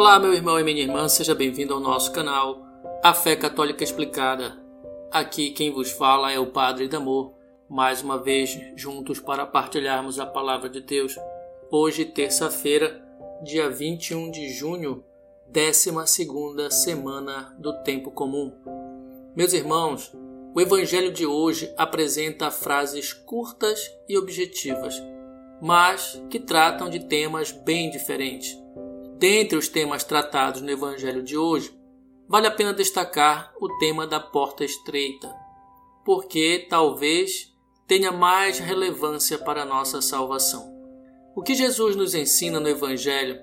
Olá, meu irmão e minha irmã, seja bem-vindo ao nosso canal A Fé Católica Explicada. Aqui quem vos fala é o Padre Damor, mais uma vez juntos para partilharmos a palavra de Deus. Hoje, terça-feira, dia 21 de junho, 12 semana do Tempo Comum. Meus irmãos, o Evangelho de hoje apresenta frases curtas e objetivas, mas que tratam de temas bem diferentes. Dentre os temas tratados no Evangelho de hoje, vale a pena destacar o tema da porta estreita, porque talvez tenha mais relevância para a nossa salvação. O que Jesus nos ensina no Evangelho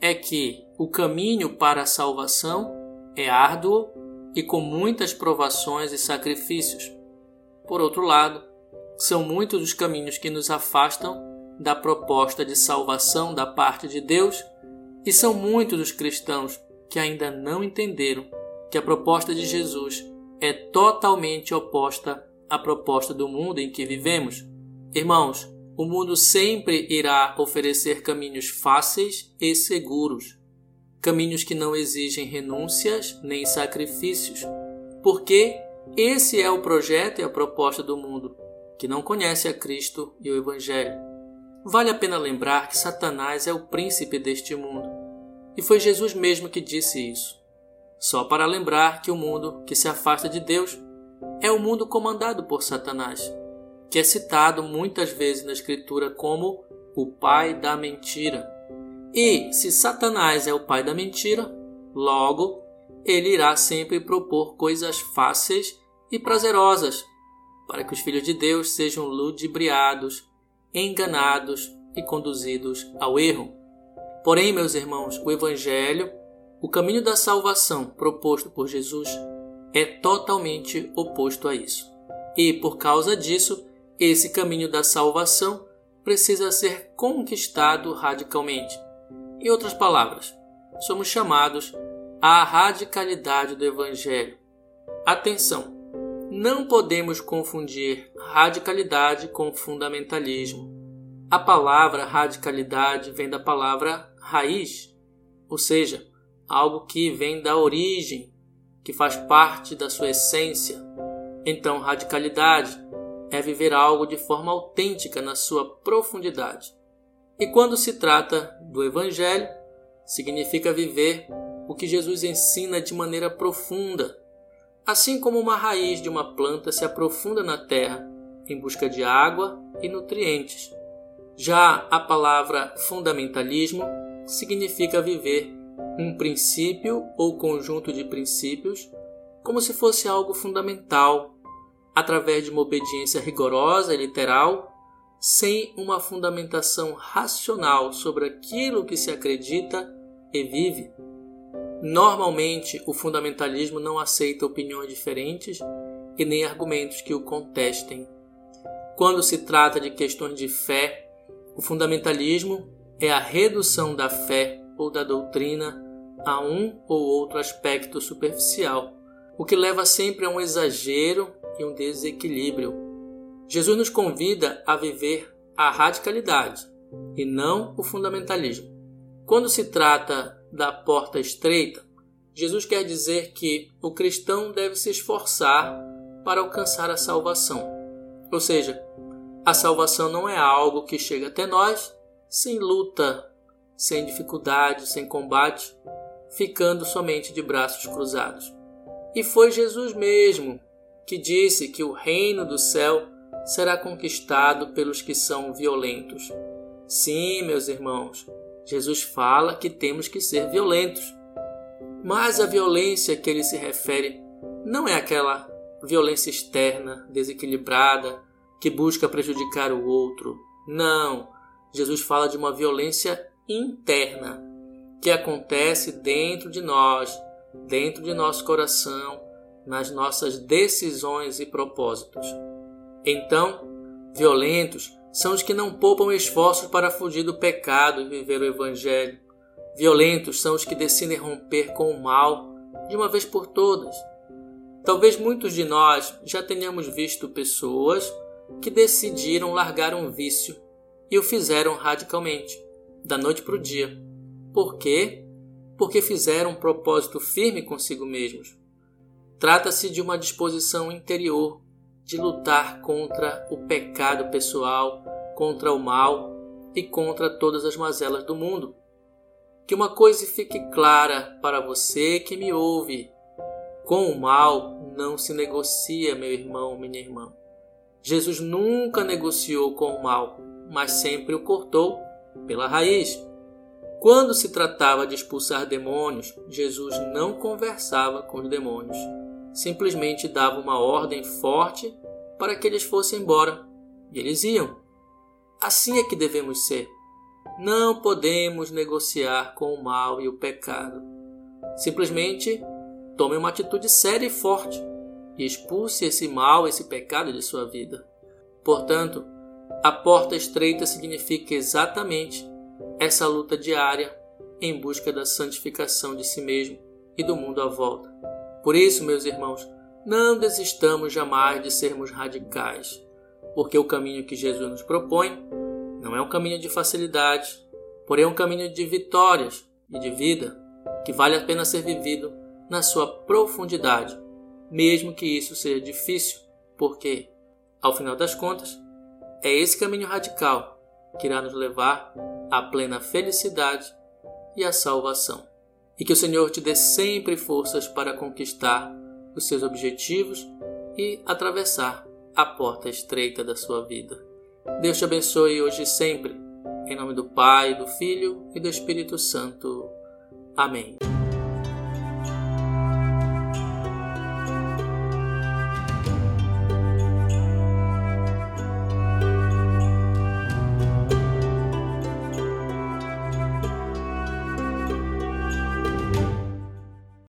é que o caminho para a salvação é árduo e com muitas provações e sacrifícios. Por outro lado, são muitos os caminhos que nos afastam da proposta de salvação da parte de Deus, e são muitos os cristãos que ainda não entenderam que a proposta de Jesus é totalmente oposta à proposta do mundo em que vivemos. Irmãos, o mundo sempre irá oferecer caminhos fáceis e seguros caminhos que não exigem renúncias nem sacrifícios, porque esse é o projeto e a proposta do mundo, que não conhece a Cristo e o Evangelho. Vale a pena lembrar que Satanás é o príncipe deste mundo, e foi Jesus mesmo que disse isso. Só para lembrar que o mundo que se afasta de Deus é o mundo comandado por Satanás, que é citado muitas vezes na Escritura como o pai da mentira. E se Satanás é o pai da mentira, logo ele irá sempre propor coisas fáceis e prazerosas para que os filhos de Deus sejam ludibriados, enganados e conduzidos ao erro. Porém, meus irmãos, o Evangelho, o caminho da salvação proposto por Jesus, é totalmente oposto a isso. E por causa disso, esse caminho da salvação precisa ser conquistado radicalmente. Em outras palavras, somos chamados à radicalidade do Evangelho. Atenção! Não podemos confundir radicalidade com fundamentalismo. A palavra radicalidade vem da palavra raiz, ou seja, algo que vem da origem, que faz parte da sua essência. Então, radicalidade é viver algo de forma autêntica na sua profundidade. E quando se trata do Evangelho, significa viver o que Jesus ensina de maneira profunda, assim como uma raiz de uma planta se aprofunda na terra em busca de água e nutrientes. Já a palavra fundamentalismo significa viver um princípio ou conjunto de princípios como se fosse algo fundamental, através de uma obediência rigorosa e literal sem uma fundamentação racional sobre aquilo que se acredita e vive. Normalmente, o fundamentalismo não aceita opiniões diferentes e nem argumentos que o contestem. Quando se trata de questões de fé, o fundamentalismo é a redução da fé ou da doutrina a um ou outro aspecto superficial, o que leva sempre a um exagero e um desequilíbrio Jesus nos convida a viver a radicalidade e não o fundamentalismo. Quando se trata da porta estreita, Jesus quer dizer que o cristão deve se esforçar para alcançar a salvação. Ou seja, a salvação não é algo que chega até nós sem luta, sem dificuldade, sem combate, ficando somente de braços cruzados. E foi Jesus mesmo que disse que o reino do céu será conquistado pelos que são violentos. Sim, meus irmãos, Jesus fala que temos que ser violentos. Mas a violência que ele se refere não é aquela violência externa, desequilibrada, que busca prejudicar o outro. Não. Jesus fala de uma violência interna, que acontece dentro de nós, dentro de nosso coração, nas nossas decisões e propósitos. Então, violentos são os que não poupam esforços para fugir do pecado e viver o Evangelho. Violentos são os que decidem romper com o mal de uma vez por todas. Talvez muitos de nós já tenhamos visto pessoas que decidiram largar um vício e o fizeram radicalmente, da noite para o dia. Por quê? porque fizeram um propósito firme consigo mesmos. Trata-se de uma disposição interior de lutar contra o pecado pessoal, contra o mal e contra todas as mazelas do mundo. Que uma coisa fique clara para você que me ouve: com o mal não se negocia, meu irmão, minha irmã. Jesus nunca negociou com o mal, mas sempre o cortou pela raiz. Quando se tratava de expulsar demônios, Jesus não conversava com os demônios. Simplesmente dava uma ordem forte para que eles fossem embora. E eles iam. Assim é que devemos ser. Não podemos negociar com o mal e o pecado. Simplesmente tome uma atitude séria e forte e expulse esse mal, esse pecado de sua vida. Portanto, a porta estreita significa exatamente essa luta diária em busca da santificação de si mesmo e do mundo à volta. Por isso, meus irmãos, não desistamos jamais de sermos radicais, porque o caminho que Jesus nos propõe não é um caminho de facilidade, porém é um caminho de vitórias e de vida que vale a pena ser vivido na sua profundidade, mesmo que isso seja difícil, porque, ao final das contas, é esse caminho radical que irá nos levar à plena felicidade e à salvação. E que o Senhor te dê sempre forças para conquistar os seus objetivos e atravessar a porta estreita da sua vida. Deus te abençoe hoje e sempre. Em nome do Pai, do Filho e do Espírito Santo. Amém.